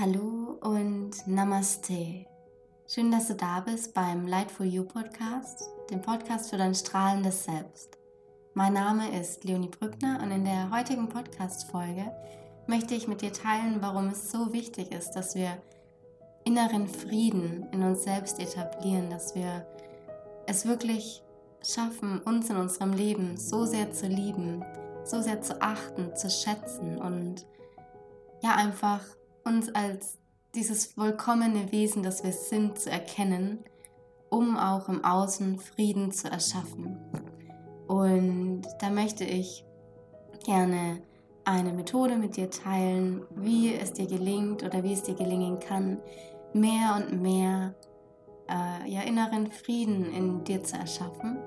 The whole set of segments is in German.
Hallo und Namaste. Schön, dass du da bist beim Light for You Podcast, dem Podcast für dein strahlendes Selbst. Mein Name ist Leonie Brückner und in der heutigen Podcast-Folge möchte ich mit dir teilen, warum es so wichtig ist, dass wir inneren Frieden in uns selbst etablieren, dass wir es wirklich schaffen, uns in unserem Leben so sehr zu lieben, so sehr zu achten, zu schätzen und ja einfach uns als dieses vollkommene Wesen, das wir sind, zu erkennen, um auch im Außen Frieden zu erschaffen. Und da möchte ich gerne eine Methode mit dir teilen, wie es dir gelingt oder wie es dir gelingen kann, mehr und mehr äh, ja, inneren Frieden in dir zu erschaffen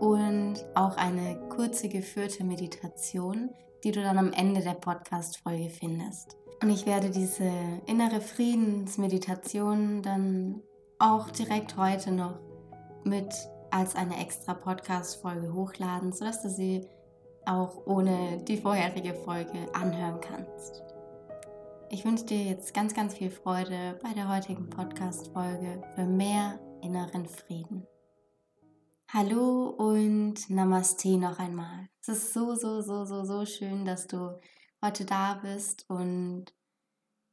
und auch eine kurze geführte Meditation, die du dann am Ende der Podcast-Folge findest. Und ich werde diese innere Friedensmeditation dann auch direkt heute noch mit als eine extra Podcast-Folge hochladen, sodass du sie auch ohne die vorherige Folge anhören kannst. Ich wünsche dir jetzt ganz, ganz viel Freude bei der heutigen Podcast-Folge für mehr inneren Frieden. Hallo und Namaste noch einmal. Es ist so, so, so, so, so schön, dass du heute da bist und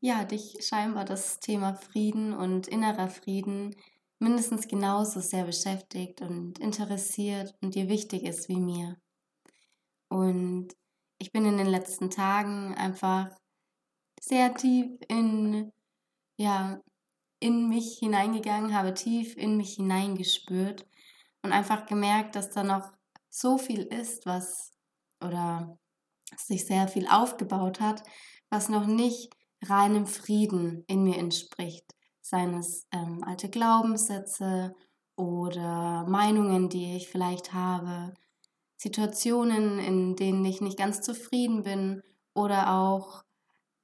ja, dich scheinbar das Thema Frieden und innerer Frieden mindestens genauso sehr beschäftigt und interessiert und dir wichtig ist wie mir. Und ich bin in den letzten Tagen einfach sehr tief in, ja, in mich hineingegangen, habe tief in mich hineingespürt und einfach gemerkt, dass da noch so viel ist, was oder sich sehr viel aufgebaut hat, was noch nicht reinem Frieden in mir entspricht. Seien es ähm, alte Glaubenssätze oder Meinungen, die ich vielleicht habe, Situationen, in denen ich nicht ganz zufrieden bin oder auch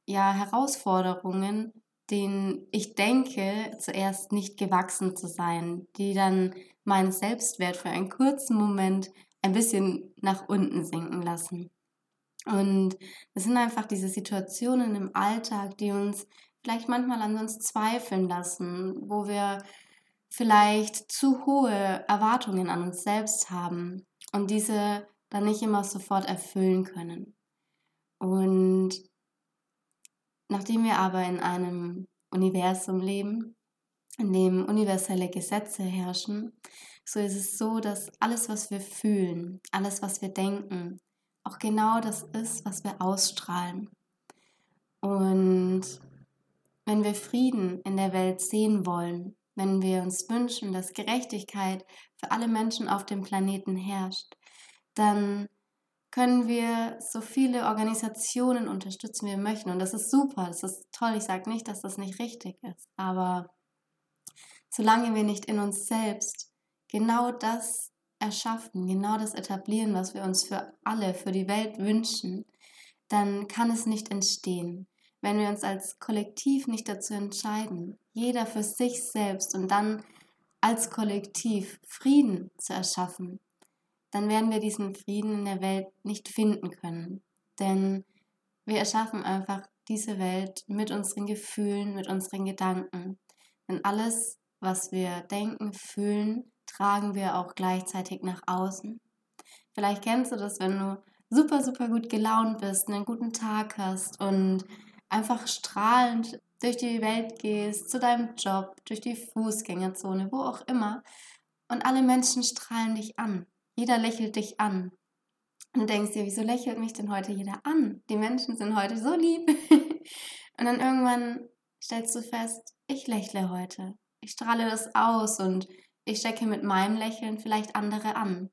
ja, Herausforderungen, denen ich denke, zuerst nicht gewachsen zu sein, die dann meinen Selbstwert für einen kurzen Moment ein bisschen nach unten sinken lassen. Und es sind einfach diese Situationen im Alltag, die uns vielleicht manchmal an uns zweifeln lassen, wo wir vielleicht zu hohe Erwartungen an uns selbst haben und diese dann nicht immer sofort erfüllen können. Und nachdem wir aber in einem Universum leben, in dem universelle Gesetze herrschen, so ist es so, dass alles, was wir fühlen, alles, was wir denken, auch genau das ist, was wir ausstrahlen. Und wenn wir Frieden in der Welt sehen wollen, wenn wir uns wünschen, dass Gerechtigkeit für alle Menschen auf dem Planeten herrscht, dann können wir so viele Organisationen unterstützen, wie wir möchten. Und das ist super, das ist toll. Ich sage nicht, dass das nicht richtig ist. Aber solange wir nicht in uns selbst genau das erschaffen, genau das etablieren, was wir uns für alle, für die Welt wünschen, dann kann es nicht entstehen. Wenn wir uns als Kollektiv nicht dazu entscheiden, jeder für sich selbst und dann als Kollektiv Frieden zu erschaffen, dann werden wir diesen Frieden in der Welt nicht finden können. Denn wir erschaffen einfach diese Welt mit unseren Gefühlen, mit unseren Gedanken. Denn alles, was wir denken, fühlen, tragen wir auch gleichzeitig nach außen. Vielleicht kennst du das, wenn du super, super gut gelaunt bist, einen guten Tag hast und einfach strahlend durch die Welt gehst, zu deinem Job, durch die Fußgängerzone, wo auch immer. Und alle Menschen strahlen dich an. Jeder lächelt dich an. Und du denkst dir, wieso lächelt mich denn heute jeder an? Die Menschen sind heute so lieb. und dann irgendwann stellst du fest, ich lächle heute. Ich strahle das aus und ich stecke mit meinem Lächeln vielleicht andere an.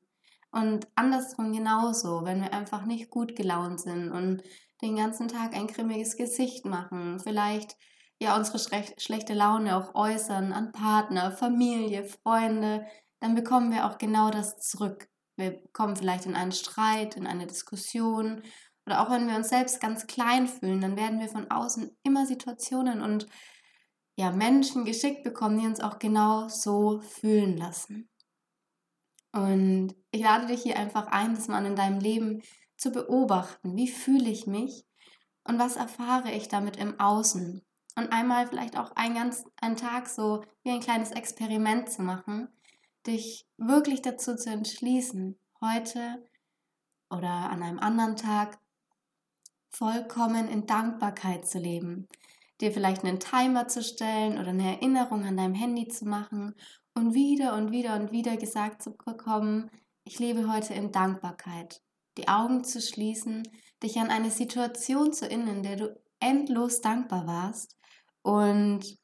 Und andersrum genauso, wenn wir einfach nicht gut gelaunt sind und den ganzen Tag ein grimmiges Gesicht machen, vielleicht ja unsere schlechte Laune auch äußern an Partner, Familie, Freunde, dann bekommen wir auch genau das zurück. Wir kommen vielleicht in einen Streit, in eine Diskussion oder auch wenn wir uns selbst ganz klein fühlen, dann werden wir von außen immer Situationen und ja, Menschen geschickt bekommen, die uns auch genau so fühlen lassen. Und ich lade dich hier einfach ein, das mal in deinem Leben zu beobachten. Wie fühle ich mich und was erfahre ich damit im Außen? und einmal vielleicht auch einen ganz einen Tag so wie ein kleines Experiment zu machen, dich wirklich dazu zu entschließen, heute oder an einem anderen Tag vollkommen in Dankbarkeit zu leben, dir vielleicht einen Timer zu stellen oder eine Erinnerung an deinem Handy zu machen und wieder und wieder und wieder gesagt zu bekommen, ich lebe heute in Dankbarkeit. Die Augen zu schließen, dich an eine Situation zu erinnern, in der du endlos dankbar warst und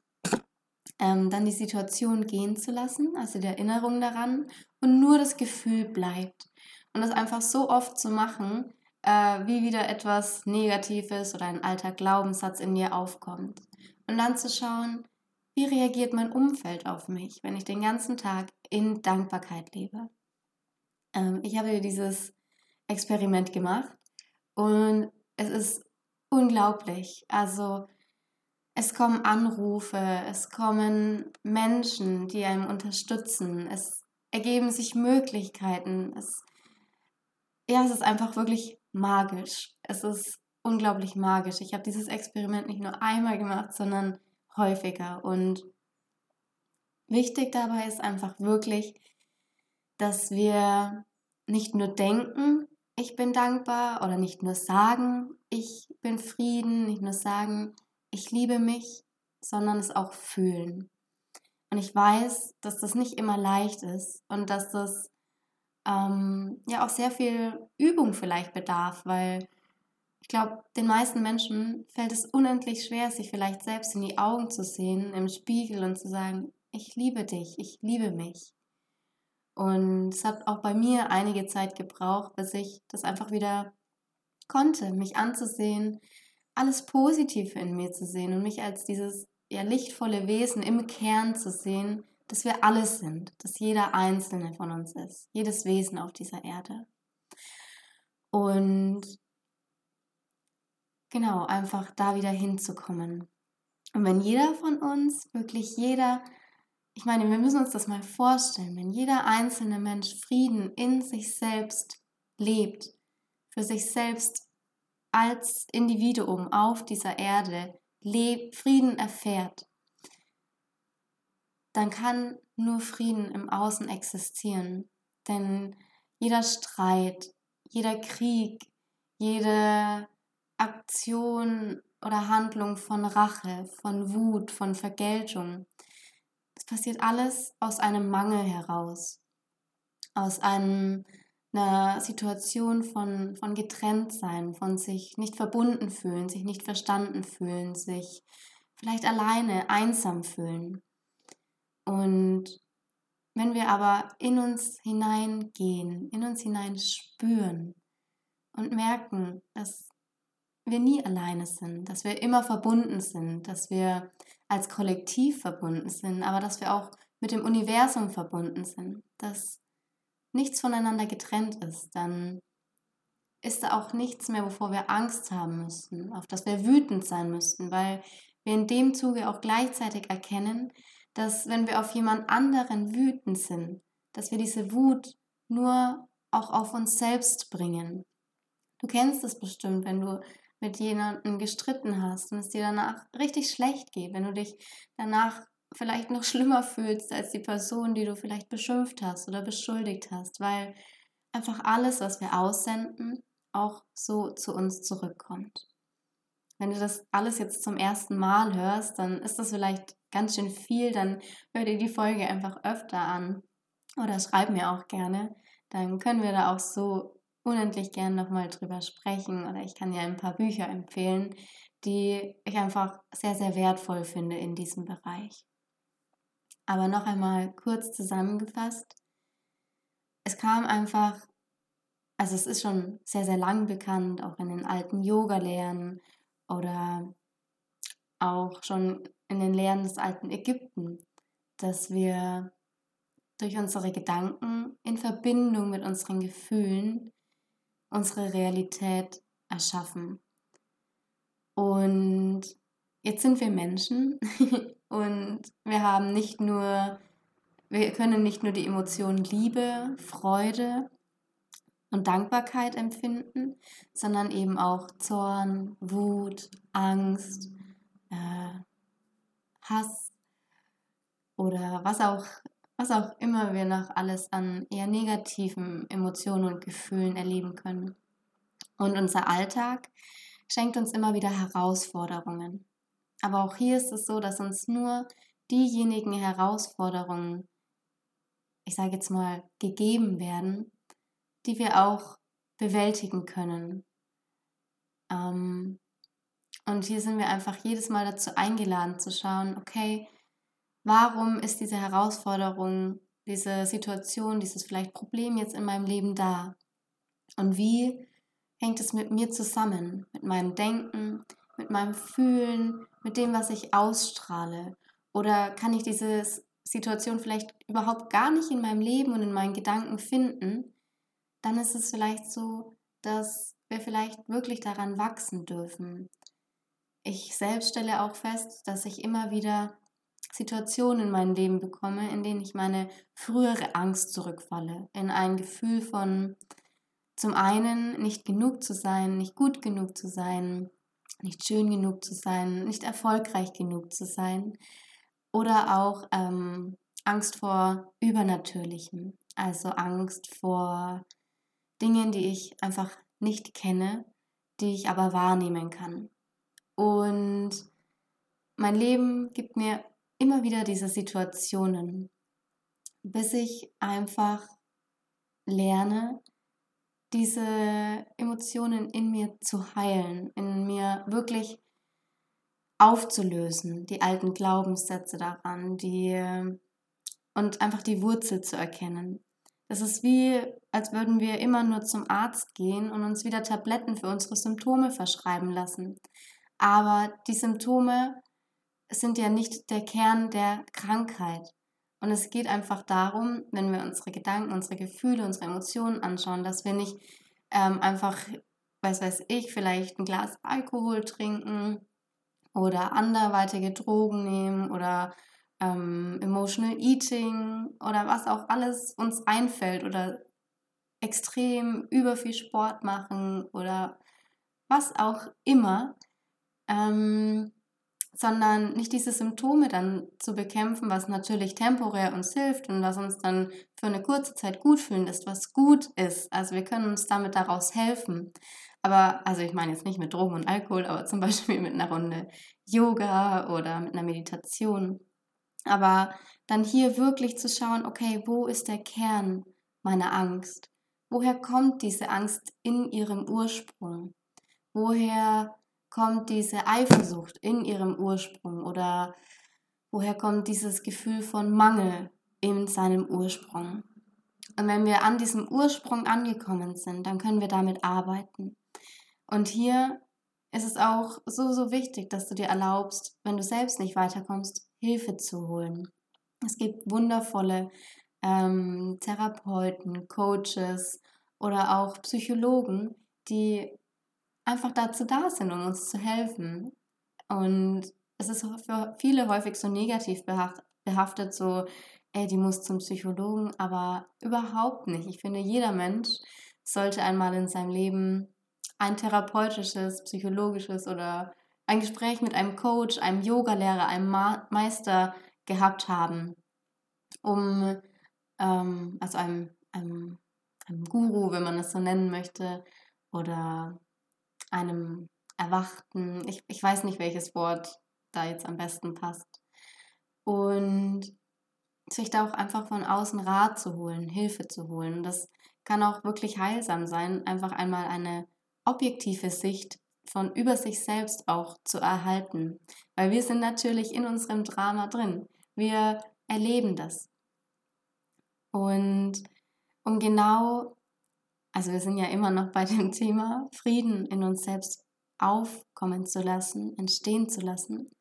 ähm, dann die Situation gehen zu lassen, also die Erinnerung daran und nur das Gefühl bleibt. Und das einfach so oft zu machen, äh, wie wieder etwas Negatives oder ein alter Glaubenssatz in dir aufkommt. Und dann zu schauen, wie reagiert mein Umfeld auf mich, wenn ich den ganzen Tag in Dankbarkeit lebe. Ähm, ich habe dieses Experiment gemacht und es ist unglaublich. Also es kommen Anrufe, es kommen Menschen, die einem unterstützen, es ergeben sich Möglichkeiten. Es, ja, es ist einfach wirklich magisch. Es ist unglaublich magisch. Ich habe dieses Experiment nicht nur einmal gemacht, sondern häufiger. Und wichtig dabei ist einfach wirklich, dass wir nicht nur denken, ich bin dankbar oder nicht nur sagen, ich bin Frieden, nicht nur sagen, ich liebe mich, sondern es auch fühlen. Und ich weiß, dass das nicht immer leicht ist und dass das ähm, ja auch sehr viel Übung vielleicht bedarf, weil ich glaube, den meisten Menschen fällt es unendlich schwer, sich vielleicht selbst in die Augen zu sehen, im Spiegel und zu sagen, ich liebe dich, ich liebe mich. Und es hat auch bei mir einige Zeit gebraucht, bis ich das einfach wieder konnte, mich anzusehen, alles Positive in mir zu sehen und mich als dieses ja, lichtvolle Wesen im Kern zu sehen, dass wir alles sind, dass jeder einzelne von uns ist, jedes Wesen auf dieser Erde. Und genau, einfach da wieder hinzukommen. Und wenn jeder von uns, wirklich jeder ich meine, wir müssen uns das mal vorstellen, wenn jeder einzelne Mensch Frieden in sich selbst lebt, für sich selbst als Individuum auf dieser Erde Frieden erfährt, dann kann nur Frieden im Außen existieren. Denn jeder Streit, jeder Krieg, jede Aktion oder Handlung von Rache, von Wut, von Vergeltung, es passiert alles aus einem Mangel heraus, aus einem, einer Situation von, von Getrenntsein, von sich nicht verbunden fühlen, sich nicht verstanden fühlen, sich vielleicht alleine, einsam fühlen. Und wenn wir aber in uns hineingehen, in uns hinein spüren und merken, dass wir nie alleine sind, dass wir immer verbunden sind, dass wir als Kollektiv verbunden sind, aber dass wir auch mit dem Universum verbunden sind, dass nichts voneinander getrennt ist, dann ist da auch nichts mehr, wovor wir Angst haben müssen, auf das wir wütend sein müssten, weil wir in dem Zuge auch gleichzeitig erkennen, dass wenn wir auf jemand anderen wütend sind, dass wir diese Wut nur auch auf uns selbst bringen. Du kennst es bestimmt, wenn du mit jemandem gestritten hast und es dir danach richtig schlecht geht, wenn du dich danach vielleicht noch schlimmer fühlst als die Person, die du vielleicht beschimpft hast oder beschuldigt hast, weil einfach alles, was wir aussenden, auch so zu uns zurückkommt. Wenn du das alles jetzt zum ersten Mal hörst, dann ist das vielleicht ganz schön viel, dann hör dir die Folge einfach öfter an oder schreib mir auch gerne. Dann können wir da auch so unendlich gern nochmal drüber sprechen oder ich kann dir ein paar Bücher empfehlen, die ich einfach sehr, sehr wertvoll finde in diesem Bereich. Aber noch einmal kurz zusammengefasst. Es kam einfach, also es ist schon sehr, sehr lang bekannt, auch in den alten Yoga-Lehren oder auch schon in den Lehren des alten Ägypten, dass wir durch unsere Gedanken in Verbindung mit unseren Gefühlen unsere Realität erschaffen. Und jetzt sind wir Menschen und wir haben nicht nur, wir können nicht nur die Emotionen Liebe, Freude und Dankbarkeit empfinden, sondern eben auch Zorn, Wut, Angst, äh, Hass oder was auch, was auch immer wir noch alles an eher negativen Emotionen und Gefühlen erleben können. Und unser Alltag schenkt uns immer wieder Herausforderungen. Aber auch hier ist es so, dass uns nur diejenigen Herausforderungen, ich sage jetzt mal, gegeben werden, die wir auch bewältigen können. Ähm, und hier sind wir einfach jedes Mal dazu eingeladen zu schauen, okay, warum ist diese Herausforderung, diese Situation, dieses vielleicht Problem jetzt in meinem Leben da? Und wie hängt es mit mir zusammen, mit meinem Denken, mit meinem Fühlen, mit dem, was ich ausstrahle? Oder kann ich diese Situation vielleicht überhaupt gar nicht in meinem Leben und in meinen Gedanken finden? Dann ist es vielleicht so, dass wir vielleicht wirklich daran wachsen dürfen. Ich selbst stelle auch fest, dass ich immer wieder Situationen in meinem Leben bekomme, in denen ich meine frühere Angst zurückfalle, in ein Gefühl von zum einen nicht genug zu sein, nicht gut genug zu sein, nicht schön genug zu sein, nicht erfolgreich genug zu sein oder auch ähm, Angst vor Übernatürlichem, also Angst vor Dingen, die ich einfach nicht kenne, die ich aber wahrnehmen kann. Und mein Leben gibt mir immer wieder diese Situationen, bis ich einfach lerne, diese Emotionen in mir zu heilen, in mir wirklich aufzulösen, die alten Glaubenssätze daran, die und einfach die Wurzel zu erkennen. Es ist wie, als würden wir immer nur zum Arzt gehen und uns wieder Tabletten für unsere Symptome verschreiben lassen. Aber die Symptome sind ja nicht der Kern der Krankheit. Und es geht einfach darum, wenn wir unsere Gedanken, unsere Gefühle, unsere Emotionen anschauen, dass wir nicht ähm, einfach, was weiß ich, vielleicht ein Glas Alkohol trinken oder anderweitige Drogen nehmen oder ähm, Emotional Eating oder was auch alles uns einfällt oder extrem über viel Sport machen oder was auch immer. Ähm, sondern nicht diese Symptome dann zu bekämpfen, was natürlich temporär uns hilft und was uns dann für eine kurze Zeit gut fühlen lässt, was gut ist. Also wir können uns damit daraus helfen. Aber, also ich meine jetzt nicht mit Drogen und Alkohol, aber zum Beispiel mit einer Runde Yoga oder mit einer Meditation. Aber dann hier wirklich zu schauen, okay, wo ist der Kern meiner Angst? Woher kommt diese Angst in ihrem Ursprung? Woher kommt diese Eifersucht in ihrem Ursprung oder woher kommt dieses Gefühl von Mangel in seinem Ursprung. Und wenn wir an diesem Ursprung angekommen sind, dann können wir damit arbeiten. Und hier ist es auch so, so wichtig, dass du dir erlaubst, wenn du selbst nicht weiterkommst, Hilfe zu holen. Es gibt wundervolle ähm, Therapeuten, Coaches oder auch Psychologen, die einfach dazu da sind, um uns zu helfen. Und es ist für viele häufig so negativ behaftet, so, ey, die muss zum Psychologen, aber überhaupt nicht. Ich finde, jeder Mensch sollte einmal in seinem Leben ein therapeutisches, psychologisches oder ein Gespräch mit einem Coach, einem Yogalehrer, einem Ma Meister gehabt haben, um, ähm, also einem, einem, einem Guru, wenn man es so nennen möchte, oder einem Erwachten. Ich, ich weiß nicht, welches Wort da jetzt am besten passt. Und sich da auch einfach von außen Rat zu holen, Hilfe zu holen. Das kann auch wirklich heilsam sein, einfach einmal eine objektive Sicht von über sich selbst auch zu erhalten. Weil wir sind natürlich in unserem Drama drin. Wir erleben das. Und um genau also wir sind ja immer noch bei dem Thema Frieden in uns selbst aufkommen zu lassen, entstehen zu lassen.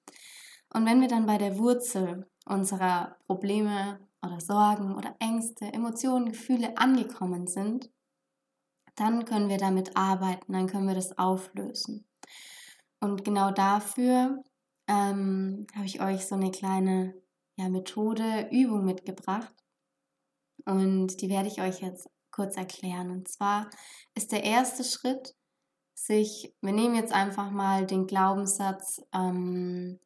Und wenn wir dann bei der Wurzel unserer Probleme oder Sorgen oder Ängste, Emotionen, Gefühle angekommen sind, dann können wir damit arbeiten, dann können wir das auflösen. Und genau dafür ähm, habe ich euch so eine kleine ja, Methode, Übung mitgebracht. Und die werde ich euch jetzt kurz erklären. Und zwar ist der erste Schritt, sich, wir nehmen jetzt einfach mal den Glaubenssatz, ähm,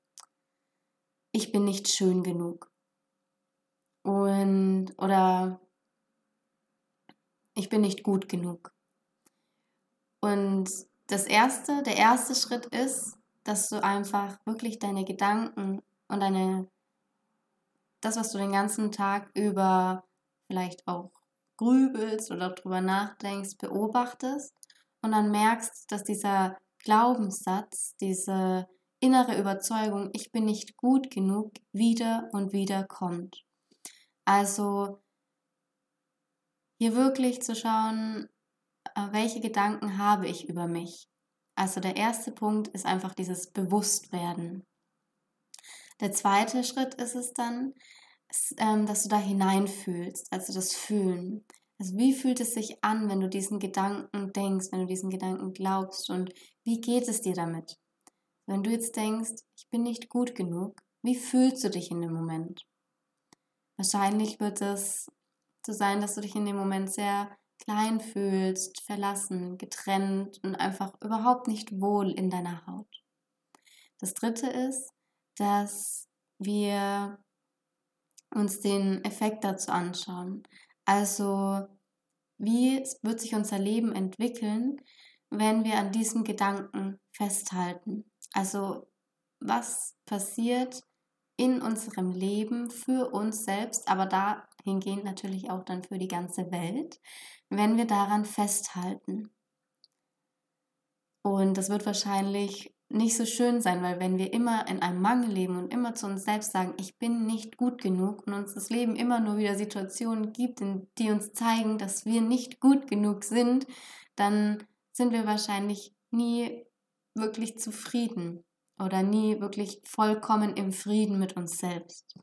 ich bin nicht schön genug. Und oder ich bin nicht gut genug. Und das erste, der erste Schritt ist, dass du einfach wirklich deine Gedanken und deine das, was du den ganzen Tag über vielleicht auch grübelst oder darüber nachdenkst, beobachtest und dann merkst, dass dieser Glaubenssatz, diese innere Überzeugung, ich bin nicht gut genug, wieder und wieder kommt. Also hier wirklich zu schauen, äh, welche Gedanken habe ich über mich. Also der erste Punkt ist einfach dieses Bewusstwerden. Der zweite Schritt ist es dann, ähm, dass du da hineinfühlst, also das Fühlen. Also wie fühlt es sich an, wenn du diesen Gedanken denkst, wenn du diesen Gedanken glaubst und wie geht es dir damit? Wenn du jetzt denkst, ich bin nicht gut genug, wie fühlst du dich in dem Moment? Wahrscheinlich wird es so sein, dass du dich in dem Moment sehr klein fühlst, verlassen, getrennt und einfach überhaupt nicht wohl in deiner Haut. Das dritte ist, dass wir uns den Effekt dazu anschauen. Also, wie wird sich unser Leben entwickeln, wenn wir an diesem Gedanken festhalten? Also, was passiert in unserem Leben für uns selbst, aber dahingehend natürlich auch dann für die ganze Welt, wenn wir daran festhalten? Und das wird wahrscheinlich nicht so schön sein, weil wenn wir immer in einem Mangel leben und immer zu uns selbst sagen, ich bin nicht gut genug und uns das Leben immer nur wieder Situationen gibt, die uns zeigen, dass wir nicht gut genug sind, dann sind wir wahrscheinlich nie wirklich zufrieden oder nie wirklich vollkommen im Frieden mit uns selbst.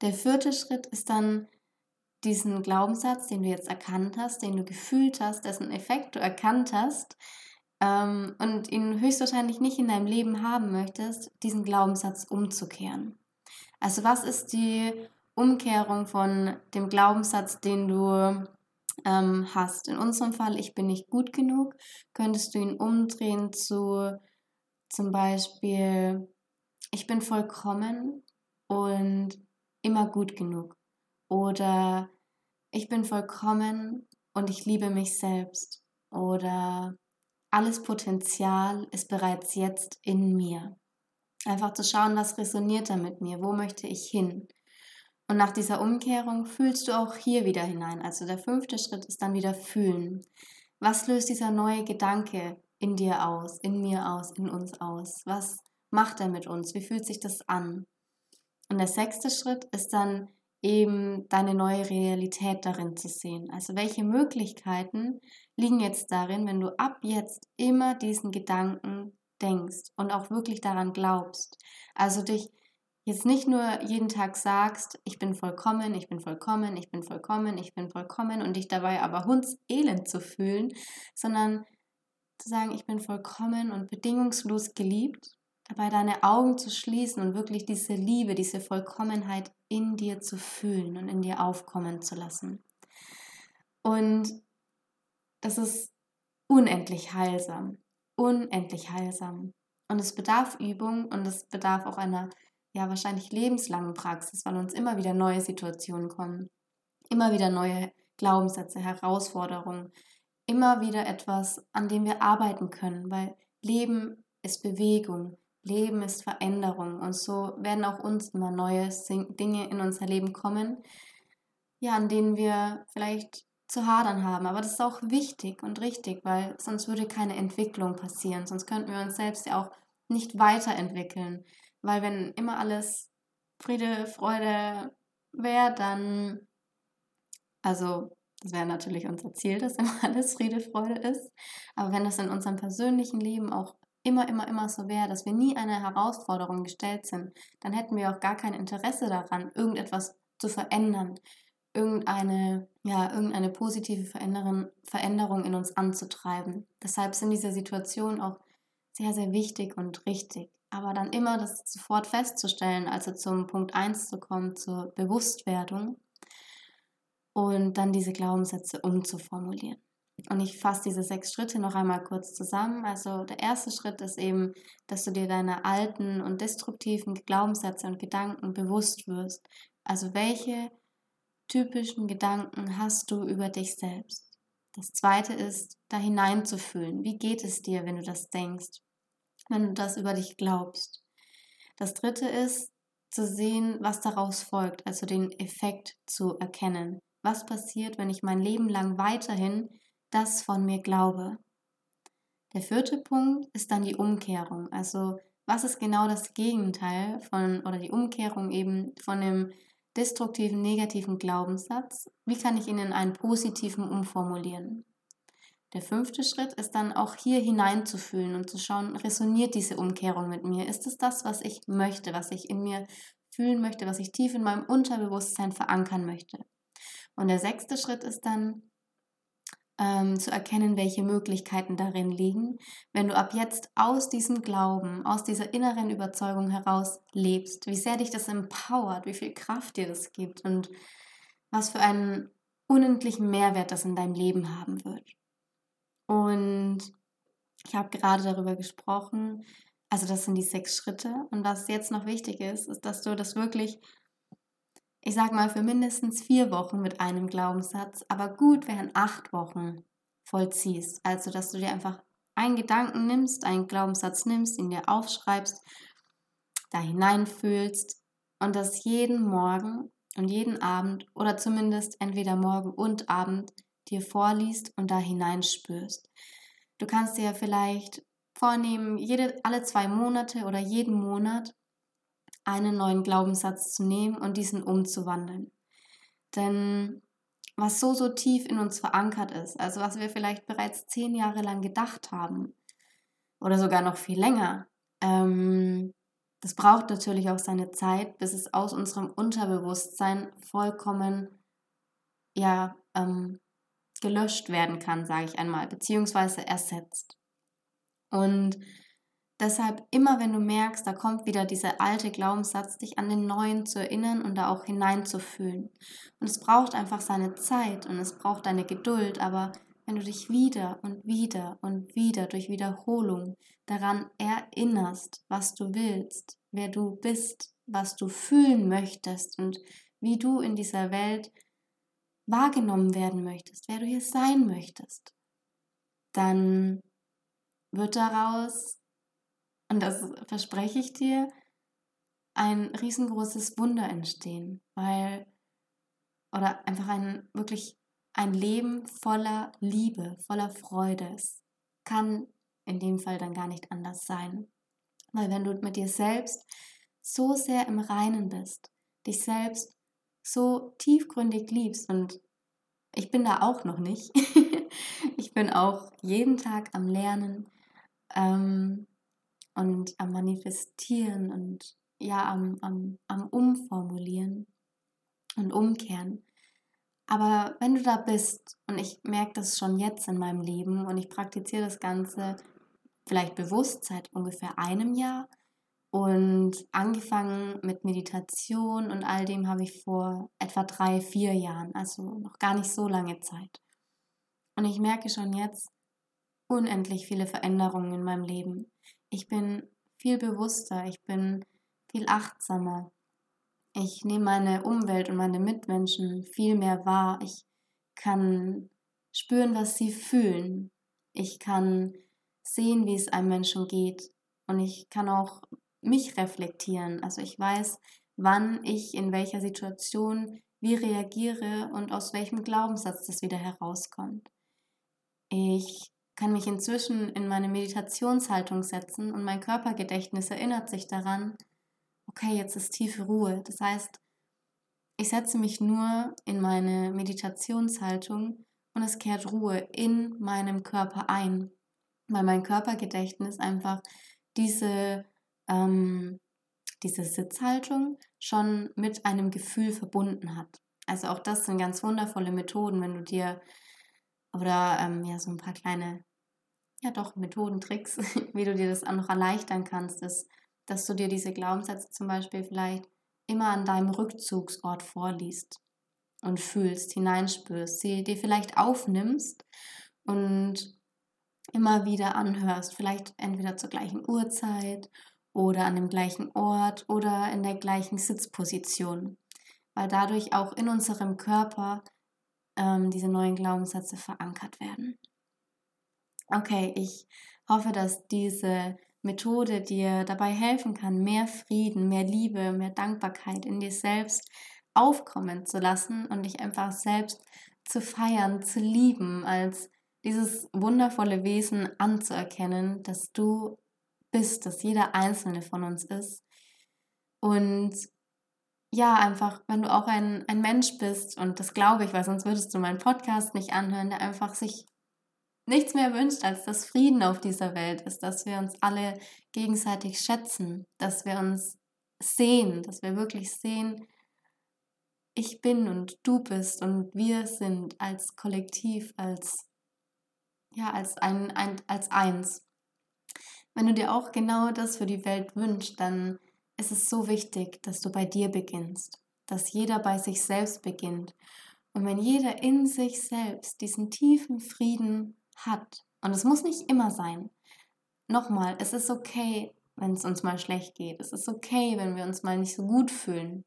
Der vierte Schritt ist dann diesen Glaubenssatz, den du jetzt erkannt hast, den du gefühlt hast, dessen Effekt du erkannt hast, ähm, und ihn höchstwahrscheinlich nicht in deinem Leben haben möchtest, diesen Glaubenssatz umzukehren. Also was ist die Umkehrung von dem Glaubenssatz, den du ähm, hast? In unserem Fall, ich bin nicht gut genug, könntest du ihn umdrehen zu zum Beispiel, ich bin vollkommen und immer gut genug. Oder ich bin vollkommen und ich liebe mich selbst. Oder alles Potenzial ist bereits jetzt in mir. Einfach zu schauen, was resoniert da mit mir, wo möchte ich hin. Und nach dieser Umkehrung fühlst du auch hier wieder hinein. Also der fünfte Schritt ist dann wieder fühlen. Was löst dieser neue Gedanke in dir aus, in mir aus, in uns aus? Was macht er mit uns? Wie fühlt sich das an? Und der sechste Schritt ist dann eben deine neue Realität darin zu sehen. Also welche Möglichkeiten liegen jetzt darin, wenn du ab jetzt immer diesen Gedanken denkst und auch wirklich daran glaubst. Also dich jetzt nicht nur jeden Tag sagst, ich bin vollkommen, ich bin vollkommen, ich bin vollkommen, ich bin vollkommen und dich dabei aber hundselend zu fühlen, sondern zu sagen, ich bin vollkommen und bedingungslos geliebt dabei deine Augen zu schließen und wirklich diese Liebe, diese Vollkommenheit in dir zu fühlen und in dir aufkommen zu lassen. Und das ist unendlich heilsam, unendlich heilsam. Und es bedarf Übung und es bedarf auch einer, ja, wahrscheinlich lebenslangen Praxis, weil uns immer wieder neue Situationen kommen, immer wieder neue Glaubenssätze, Herausforderungen, immer wieder etwas, an dem wir arbeiten können, weil Leben ist Bewegung, Leben ist Veränderung und so werden auch uns immer neue Dinge in unser Leben kommen, ja, an denen wir vielleicht zu hadern haben. Aber das ist auch wichtig und richtig, weil sonst würde keine Entwicklung passieren. Sonst könnten wir uns selbst ja auch nicht weiterentwickeln. Weil wenn immer alles Friede, Freude wäre, dann, also das wäre natürlich unser Ziel, dass immer alles Friede, Freude ist. Aber wenn das in unserem persönlichen Leben auch immer, immer, immer so wäre, dass wir nie einer Herausforderung gestellt sind, dann hätten wir auch gar kein Interesse daran, irgendetwas zu verändern, irgendeine, ja, irgendeine positive Veränderung in uns anzutreiben. Deshalb sind diese Situationen auch sehr, sehr wichtig und richtig. Aber dann immer das sofort festzustellen, also zum Punkt 1 zu kommen, zur Bewusstwerdung und dann diese Glaubenssätze umzuformulieren. Und ich fasse diese sechs Schritte noch einmal kurz zusammen. Also der erste Schritt ist eben, dass du dir deine alten und destruktiven Glaubenssätze und Gedanken bewusst wirst. Also welche typischen Gedanken hast du über dich selbst? Das zweite ist, da hineinzufühlen. Wie geht es dir, wenn du das denkst? Wenn du das über dich glaubst? Das dritte ist, zu sehen, was daraus folgt, also den Effekt zu erkennen. Was passiert, wenn ich mein Leben lang weiterhin das von mir glaube. Der vierte Punkt ist dann die Umkehrung. Also was ist genau das Gegenteil von oder die Umkehrung eben von dem destruktiven, negativen Glaubenssatz? Wie kann ich ihn in einen positiven umformulieren? Der fünfte Schritt ist dann auch hier hineinzufühlen und zu schauen, resoniert diese Umkehrung mit mir? Ist es das, was ich möchte, was ich in mir fühlen möchte, was ich tief in meinem Unterbewusstsein verankern möchte? Und der sechste Schritt ist dann, ähm, zu erkennen, welche Möglichkeiten darin liegen, wenn du ab jetzt aus diesem Glauben, aus dieser inneren Überzeugung heraus lebst, wie sehr dich das empowert, wie viel Kraft dir das gibt und was für einen unendlichen Mehrwert das in deinem Leben haben wird. Und ich habe gerade darüber gesprochen, also das sind die sechs Schritte. Und was jetzt noch wichtig ist, ist, dass du das wirklich ich sage mal, für mindestens vier Wochen mit einem Glaubenssatz, aber gut wären acht Wochen vollziehst. Also, dass du dir einfach einen Gedanken nimmst, einen Glaubenssatz nimmst, ihn dir aufschreibst, da hineinfühlst und das jeden Morgen und jeden Abend oder zumindest entweder morgen und Abend dir vorliest und da hineinspürst. Du kannst dir vielleicht vornehmen, jede, alle zwei Monate oder jeden Monat einen neuen Glaubenssatz zu nehmen und diesen umzuwandeln. Denn was so, so tief in uns verankert ist, also was wir vielleicht bereits zehn Jahre lang gedacht haben oder sogar noch viel länger, ähm, das braucht natürlich auch seine Zeit, bis es aus unserem Unterbewusstsein vollkommen ja, ähm, gelöscht werden kann, sage ich einmal, beziehungsweise ersetzt. Und Deshalb immer, wenn du merkst, da kommt wieder dieser alte Glaubenssatz, dich an den neuen zu erinnern und da auch hineinzufühlen. Und es braucht einfach seine Zeit und es braucht deine Geduld, aber wenn du dich wieder und wieder und wieder durch Wiederholung daran erinnerst, was du willst, wer du bist, was du fühlen möchtest und wie du in dieser Welt wahrgenommen werden möchtest, wer du hier sein möchtest, dann wird daraus und das verspreche ich dir, ein riesengroßes Wunder entstehen, weil, oder einfach ein wirklich ein Leben voller Liebe, voller Freude. Es kann in dem Fall dann gar nicht anders sein. Weil wenn du mit dir selbst so sehr im Reinen bist, dich selbst so tiefgründig liebst und ich bin da auch noch nicht. ich bin auch jeden Tag am Lernen, ähm, und am Manifestieren und ja, am, am, am Umformulieren und Umkehren. Aber wenn du da bist, und ich merke das schon jetzt in meinem Leben und ich praktiziere das Ganze vielleicht bewusst seit ungefähr einem Jahr und angefangen mit Meditation und all dem habe ich vor etwa drei, vier Jahren, also noch gar nicht so lange Zeit. Und ich merke schon jetzt unendlich viele Veränderungen in meinem Leben. Ich bin viel bewusster, ich bin viel achtsamer. Ich nehme meine Umwelt und meine Mitmenschen viel mehr wahr. Ich kann spüren, was sie fühlen. Ich kann sehen, wie es einem Menschen geht. Und ich kann auch mich reflektieren. Also ich weiß, wann ich in welcher Situation wie reagiere und aus welchem Glaubenssatz das wieder herauskommt. Ich kann mich inzwischen in meine Meditationshaltung setzen und mein Körpergedächtnis erinnert sich daran, okay, jetzt ist tiefe Ruhe. Das heißt, ich setze mich nur in meine Meditationshaltung und es kehrt Ruhe in meinem Körper ein, weil mein Körpergedächtnis einfach diese, ähm, diese Sitzhaltung schon mit einem Gefühl verbunden hat. Also auch das sind ganz wundervolle Methoden, wenn du dir oder ähm, ja, so ein paar kleine, ja doch, Methoden, Tricks, wie du dir das auch noch erleichtern kannst, ist, dass du dir diese Glaubenssätze zum Beispiel vielleicht immer an deinem Rückzugsort vorliest und fühlst, hineinspürst, sie dir vielleicht aufnimmst und immer wieder anhörst, vielleicht entweder zur gleichen Uhrzeit oder an dem gleichen Ort oder in der gleichen Sitzposition, weil dadurch auch in unserem Körper ähm, diese neuen Glaubenssätze verankert werden. Okay, ich hoffe, dass diese Methode dir dabei helfen kann, mehr Frieden, mehr Liebe, mehr Dankbarkeit in dir selbst aufkommen zu lassen und dich einfach selbst zu feiern, zu lieben, als dieses wundervolle Wesen anzuerkennen, dass du bist, dass jeder einzelne von uns ist. Und ja, einfach, wenn du auch ein, ein Mensch bist, und das glaube ich, weil sonst würdest du meinen Podcast nicht anhören, der einfach sich nichts mehr wünscht, als dass Frieden auf dieser Welt ist, dass wir uns alle gegenseitig schätzen, dass wir uns sehen, dass wir wirklich sehen, ich bin und du bist und wir sind als Kollektiv, als ja, als ein, ein als eins. Wenn du dir auch genau das für die Welt wünschst, dann ist es so wichtig, dass du bei dir beginnst, dass jeder bei sich selbst beginnt. Und wenn jeder in sich selbst diesen tiefen Frieden hat, und es muss nicht immer sein, nochmal, es ist okay, wenn es uns mal schlecht geht, es ist okay, wenn wir uns mal nicht so gut fühlen,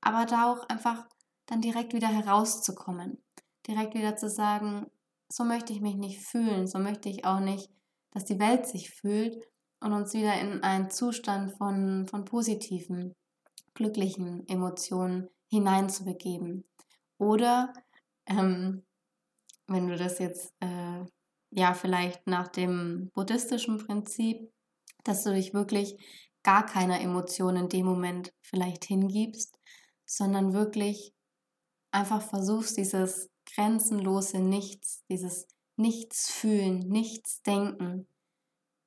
aber da auch einfach dann direkt wieder herauszukommen, direkt wieder zu sagen, so möchte ich mich nicht fühlen, so möchte ich auch nicht, dass die Welt sich fühlt und uns wieder in einen Zustand von, von positiven, glücklichen Emotionen hineinzubegeben. Oder ähm, wenn du das jetzt äh, ja vielleicht nach dem buddhistischen Prinzip, dass du dich wirklich gar keiner Emotion in dem Moment vielleicht hingibst, sondern wirklich einfach versuchst, dieses grenzenlose Nichts, dieses Nichts fühlen, nichts denken,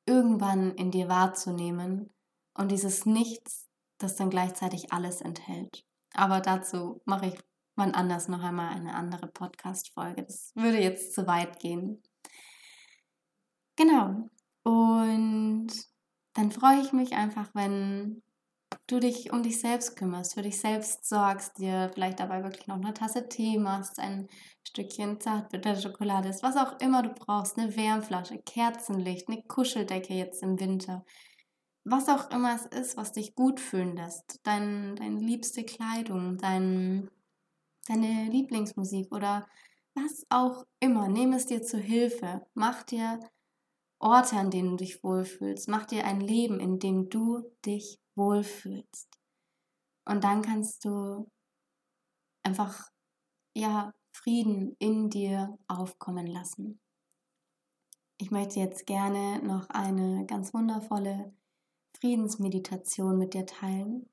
irgendwann in dir wahrzunehmen und dieses Nichts, das dann gleichzeitig alles enthält. Aber dazu mache ich wann anders noch einmal eine andere Podcast-Folge. Das würde jetzt zu weit gehen. Genau. Und dann freue ich mich einfach, wenn du dich um dich selbst kümmerst, für dich selbst sorgst, dir vielleicht dabei wirklich noch eine Tasse Tee machst, ein Stückchen Zartbitterschokolade ist, was auch immer du brauchst, eine Wärmflasche, Kerzenlicht, eine Kuscheldecke jetzt im Winter, was auch immer es ist, was dich gut fühlen lässt, dein, deine liebste Kleidung, dein, deine Lieblingsmusik oder was auch immer, nimm es dir zu Hilfe, mach dir Orte, an denen du dich wohlfühlst, mach dir ein Leben, in dem du dich wohlfühlst. Und dann kannst du einfach, ja, Frieden in dir aufkommen lassen. Ich möchte jetzt gerne noch eine ganz wundervolle Friedensmeditation mit dir teilen.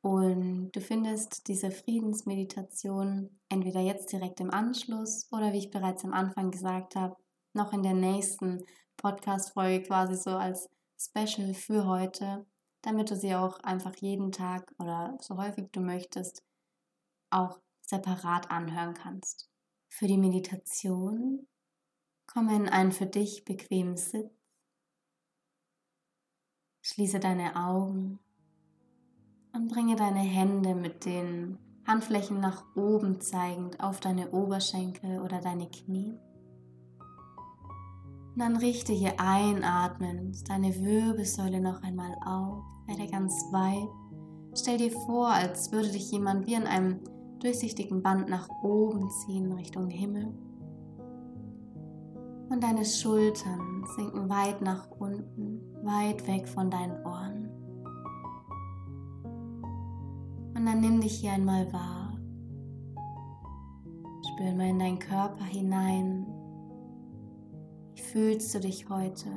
Und du findest diese Friedensmeditation entweder jetzt direkt im Anschluss oder wie ich bereits am Anfang gesagt habe, noch in der nächsten Podcast-Folge quasi so als Special für heute damit du sie auch einfach jeden Tag oder so häufig du möchtest auch separat anhören kannst. Für die Meditation komme in einen für dich bequemen Sitz. Schließe deine Augen und bringe deine Hände mit den Handflächen nach oben zeigend auf deine Oberschenkel oder deine Knie. Und dann richte hier einatmend deine Wirbelsäule noch einmal auf, werde ganz weit. Stell dir vor, als würde dich jemand wie an einem durchsichtigen Band nach oben ziehen Richtung Himmel. Und deine Schultern sinken weit nach unten, weit weg von deinen Ohren. Und dann nimm dich hier einmal wahr. Spür mal in deinen Körper hinein, fühlst du dich heute?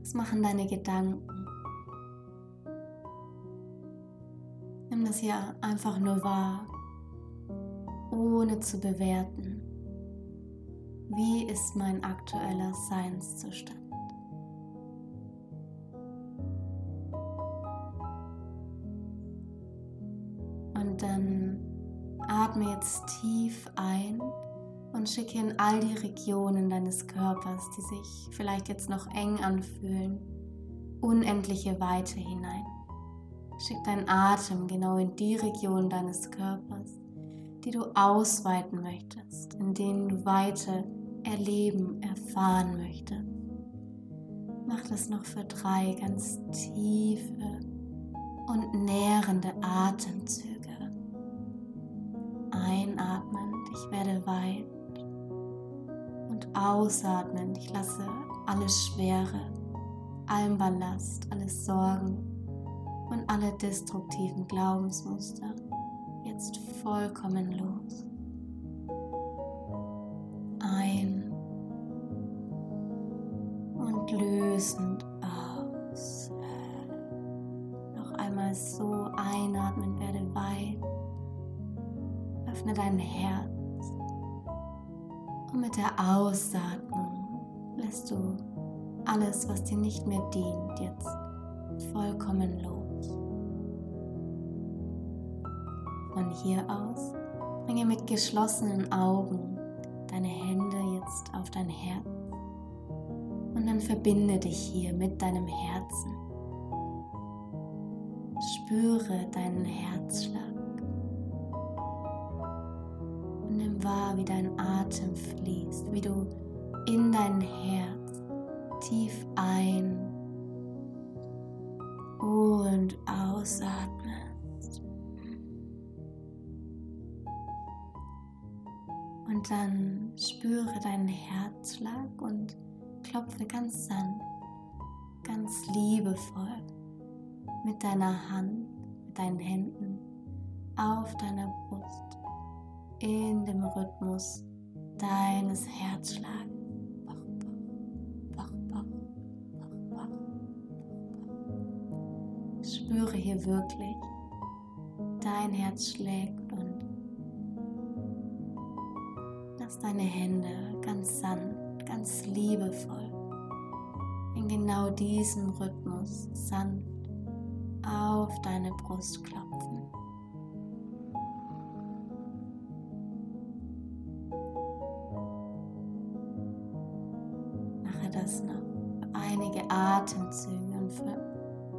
Was machen deine Gedanken? Nimm das hier einfach nur wahr, ohne zu bewerten. Wie ist mein aktueller Seinszustand? Und dann atme jetzt tief ein und schicke in all die Regionen deines Körpers, die sich vielleicht jetzt noch eng anfühlen, unendliche Weite hinein. Schick deinen Atem genau in die Region deines Körpers, die du ausweiten möchtest, in denen du weiter erleben, erfahren möchtest. Mach das noch für drei ganz tiefe und nährende Atemzüge. Einatmend, ich werde weit und ausatmend, ich lasse alles Schwere, allen Ballast, alles Sorgen und alle destruktiven Glaubensmuster jetzt vollkommen los. Ein und lösend aus. Noch einmal so einatmen, werde weit. Öffne dein Herz. Und mit der Ausatmung lässt du alles, was dir nicht mehr dient, jetzt vollkommen los. Von hier aus bringe mit geschlossenen Augen deine Hände jetzt auf dein Herz und dann verbinde dich hier mit deinem Herzen. Spüre deinen Herzschlag wahr, wie dein Atem fließt, wie du in dein Herz tief ein und ausatmest. Und dann spüre deinen Herzschlag und klopfe ganz sanft, ganz liebevoll mit deiner Hand, mit deinen Händen auf deiner Brust in dem Rhythmus deines Herzschlags. Spüre hier wirklich, dein Herz schlägt und lass deine Hände ganz sanft, ganz liebevoll in genau diesem Rhythmus sanft auf deine Brust klopfen.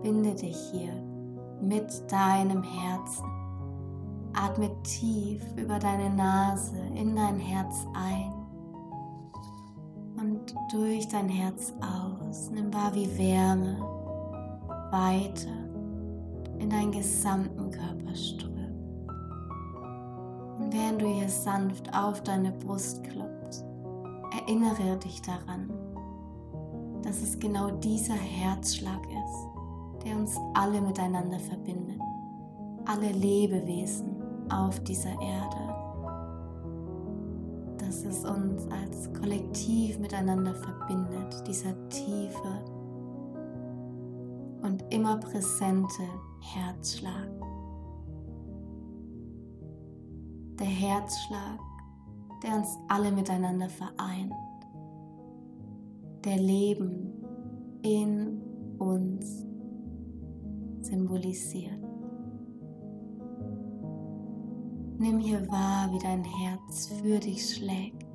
Verbinde dich hier mit deinem Herzen. Atme tief über deine Nase in dein Herz ein und durch dein Herz aus. Nimm wahr, wie Wärme weiter in deinen gesamten Körper strömt. Und während du hier sanft auf deine Brust klopfst, erinnere dich daran, dass es genau dieser Herzschlag ist, der uns alle miteinander verbindet, alle Lebewesen auf dieser Erde. Dass es uns als Kollektiv miteinander verbindet, dieser tiefe und immer präsente Herzschlag. Der Herzschlag, der uns alle miteinander vereint. Der Leben in uns symbolisiert. Nimm hier wahr, wie dein Herz für dich schlägt.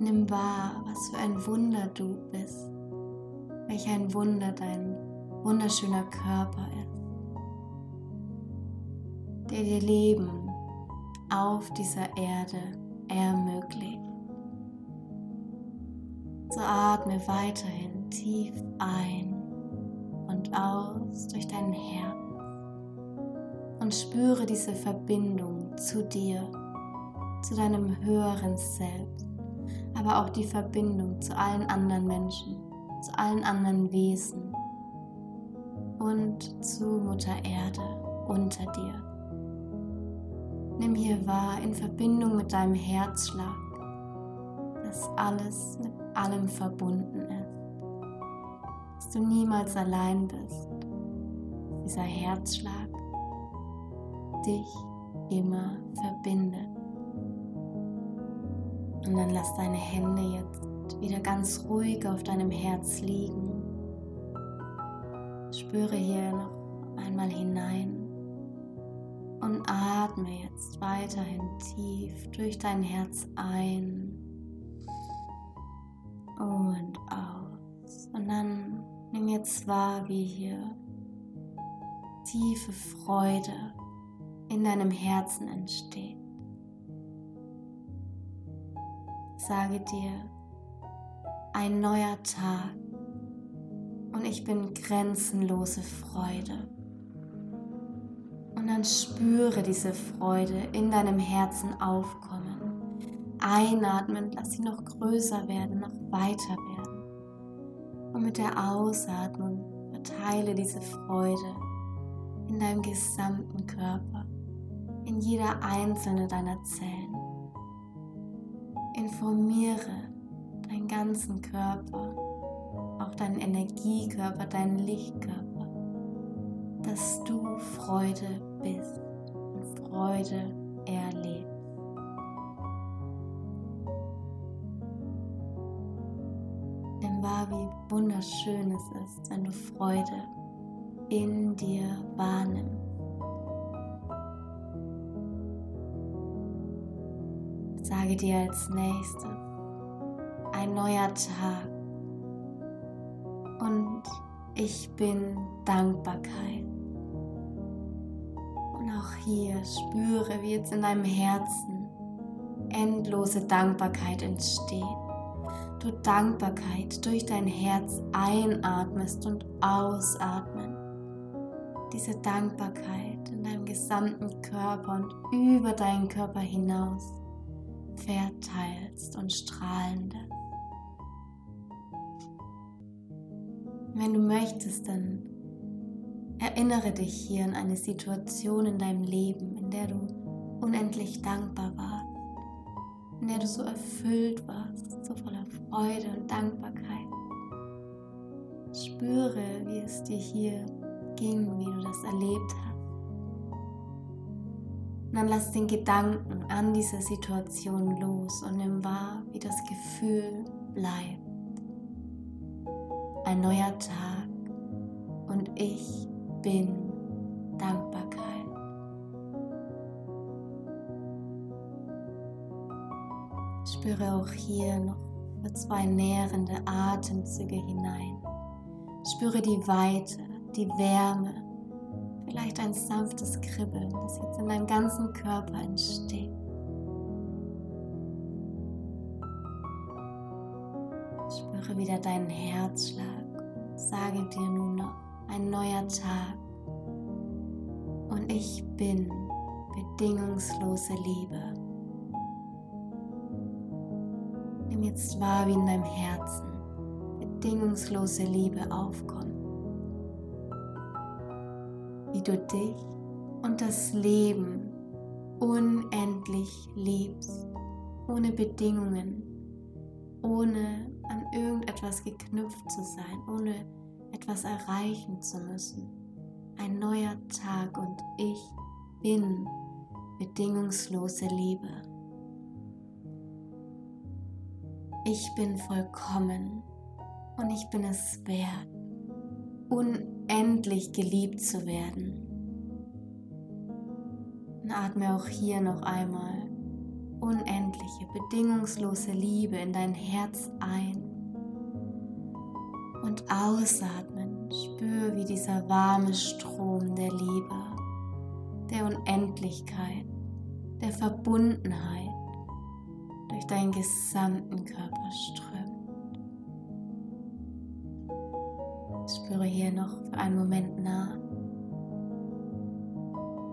Nimm wahr, was für ein Wunder du bist. Welch ein Wunder dein wunderschöner Körper ist, der dir Leben auf dieser Erde ermöglicht. So atme weiterhin tief ein und aus durch dein Herz und spüre diese Verbindung zu dir, zu deinem höheren Selbst, aber auch die Verbindung zu allen anderen Menschen, zu allen anderen Wesen und zu Mutter Erde unter dir. Nimm hier wahr in Verbindung mit deinem Herzschlag, dass alles mit allem verbunden ist, dass du niemals allein bist. Dieser Herzschlag dich immer verbindet. Und dann lass deine Hände jetzt wieder ganz ruhig auf deinem Herz liegen. Spüre hier noch einmal hinein und atme jetzt weiterhin tief durch dein Herz ein und aus. Und dann nimm jetzt wahr, wie hier tiefe Freude in deinem Herzen entsteht. Sage dir, ein neuer Tag und ich bin grenzenlose Freude. Und dann spüre diese Freude in deinem Herzen aufkommen. Einatmen, lass sie noch größer werden, noch weiter werden. Und mit der Ausatmung verteile diese Freude in deinem gesamten Körper, in jeder einzelne deiner Zellen. Informiere deinen ganzen Körper, auch deinen Energiekörper, deinen Lichtkörper, dass du Freude bist und Freude erlebst. Wunderschön es ist, wenn du Freude in dir wahrnimmst. Sage dir als nächstes, ein neuer Tag und ich bin Dankbarkeit. Und auch hier spüre, wie jetzt in deinem Herzen endlose Dankbarkeit entsteht. Du Dankbarkeit durch dein Herz einatmest und ausatmen. Diese Dankbarkeit in deinem gesamten Körper und über deinen Körper hinaus verteilst und strahlend. Wenn du möchtest, dann erinnere dich hier an eine Situation in deinem Leben, in der du unendlich dankbar warst, in der du so erfüllt warst, Freude und Dankbarkeit. Spüre, wie es dir hier ging, wie du das erlebt hast. Und dann lass den Gedanken an dieser Situation los und nimm wahr, wie das Gefühl bleibt. Ein neuer Tag und ich bin Dankbarkeit. Spüre auch hier noch für zwei nährende Atemzüge hinein. Spüre die Weite, die Wärme vielleicht ein sanftes Kribbeln, das jetzt in deinem ganzen Körper entsteht. Spüre wieder deinen Herzschlag. Sage dir nun noch ein neuer Tag. Und ich bin bedingungslose Liebe. Nimm jetzt wahr, wie in deinem Herzen bedingungslose Liebe aufkommt wie du dich und das Leben unendlich liebst, ohne Bedingungen, ohne an irgendetwas geknüpft zu sein, ohne etwas erreichen zu müssen. Ein neuer Tag und ich bin bedingungslose Liebe. Ich bin vollkommen und ich bin es wert, unendlich geliebt zu werden. Und atme auch hier noch einmal unendliche, bedingungslose Liebe in dein Herz ein. Und ausatmen, spür, wie dieser warme Strom der Liebe, der Unendlichkeit, der Verbundenheit durch deinen gesamten Körper strömt. Spüre hier noch für einen Moment nach.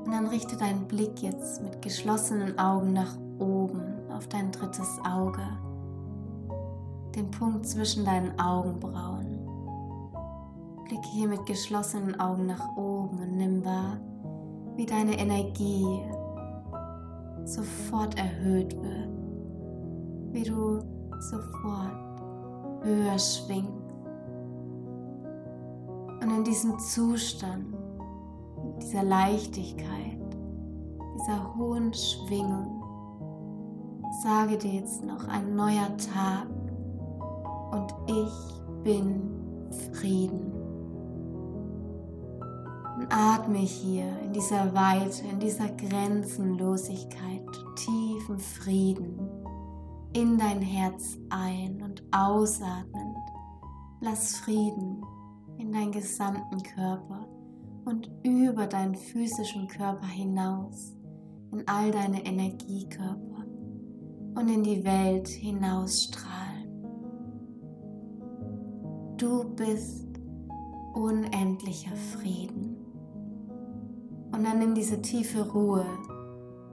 Und dann richte deinen Blick jetzt mit geschlossenen Augen nach oben auf dein drittes Auge, den Punkt zwischen deinen Augenbrauen. Blicke hier mit geschlossenen Augen nach oben und nimm wahr, wie deine Energie sofort erhöht wird, wie du sofort höher schwingst und in diesem Zustand, dieser Leichtigkeit, dieser hohen Schwingung, sage dir jetzt noch ein neuer Tag und ich bin Frieden. Und atme hier in dieser Weite, in dieser Grenzenlosigkeit, tiefen Frieden in dein Herz ein und ausatmend. Lass Frieden in deinen gesamten Körper und über deinen physischen Körper hinaus in all deine Energiekörper und in die Welt hinausstrahlen. Du bist unendlicher Frieden. Und dann nimm diese tiefe Ruhe,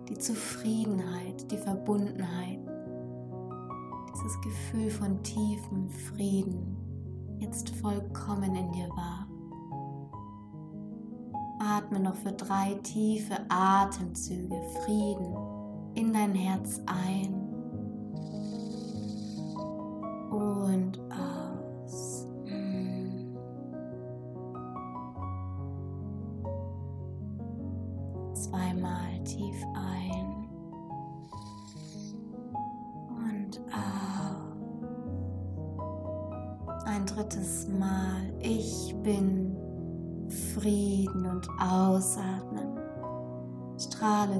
die Zufriedenheit, die Verbundenheit, dieses Gefühl von tiefem Frieden jetzt vollkommen in dir wahr. Atme noch für drei tiefe Atemzüge Frieden in dein Herz ein und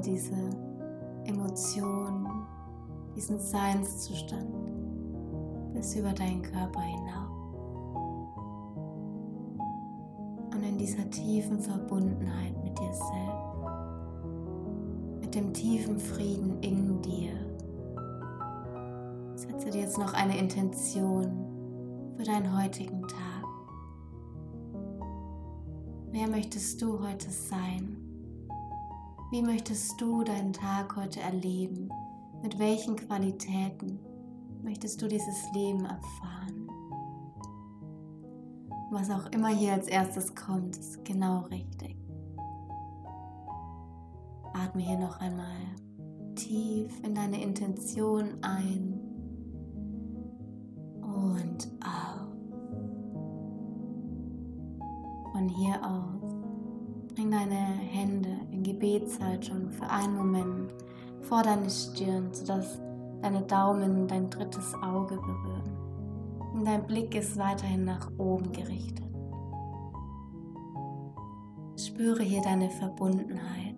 diese Emotionen, diesen Seinszustand bis über deinen Körper hinaus. Und in dieser tiefen Verbundenheit mit dir selbst, mit dem tiefen Frieden in dir, setze dir jetzt noch eine Intention für deinen heutigen Tag. Wer möchtest du heute sein? Wie möchtest du deinen Tag heute erleben? Mit welchen Qualitäten möchtest du dieses Leben erfahren? Was auch immer hier als erstes kommt, ist genau richtig. Atme hier noch einmal tief in deine Intention ein und aus. Von hier aus in Gebetshaltung für einen Moment vor deine Stirn, sodass deine Daumen dein drittes Auge berühren. Und dein Blick ist weiterhin nach oben gerichtet. Spüre hier deine Verbundenheit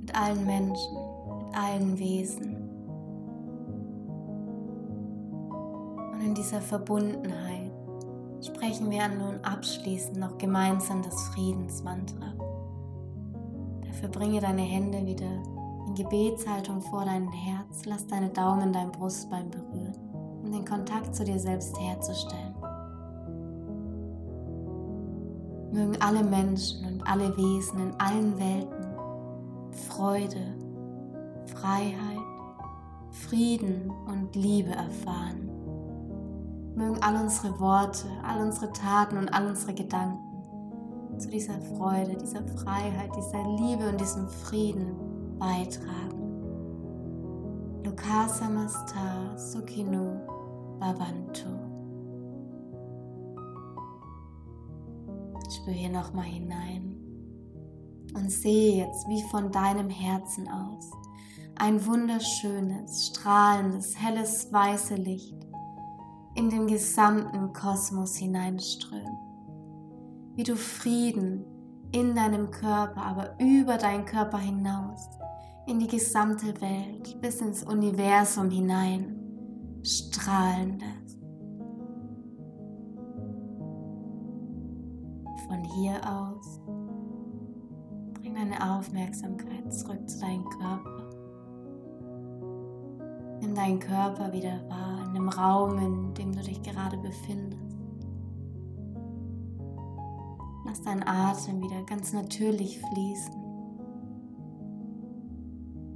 mit allen Menschen, mit allen Wesen. Und in dieser Verbundenheit sprechen wir nun abschließend noch gemeinsam das Friedensmantra. Dafür bringe deine Hände wieder in Gebetshaltung vor dein Herz, lass deine Daumen dein Brustbein berühren, um den Kontakt zu dir selbst herzustellen. Mögen alle Menschen und alle Wesen in allen Welten Freude, Freiheit, Frieden und Liebe erfahren Mögen all unsere Worte, all unsere Taten und all unsere Gedanken zu dieser Freude, dieser Freiheit, dieser Liebe und diesem Frieden beitragen. Lokasa Masta Sukino Bhavantu. Spür hier nochmal hinein und sehe jetzt wie von deinem Herzen aus ein wunderschönes, strahlendes, helles, weißes Licht in den gesamten Kosmos hineinströmen. Wie du Frieden in deinem Körper, aber über deinen Körper hinaus, in die gesamte Welt, bis ins Universum hinein strahlen lässt. Von hier aus bring deine Aufmerksamkeit zurück zu deinem Körper. Nimm deinen Körper wieder wahr einem Raum, in dem du dich gerade befindest. Lass deinen Atem wieder ganz natürlich fließen.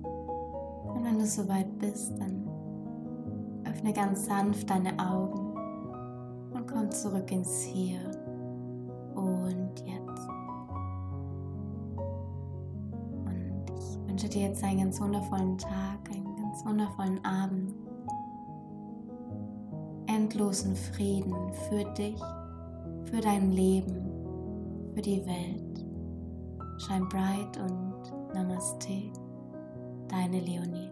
Und wenn du soweit bist, dann öffne ganz sanft deine Augen und komm zurück ins Hier und Jetzt. Und ich wünsche dir jetzt einen ganz wundervollen Tag, einen ganz wundervollen Abend endlosen Frieden für dich, für dein Leben, für die Welt. Shine bright und Namaste, deine Leonie.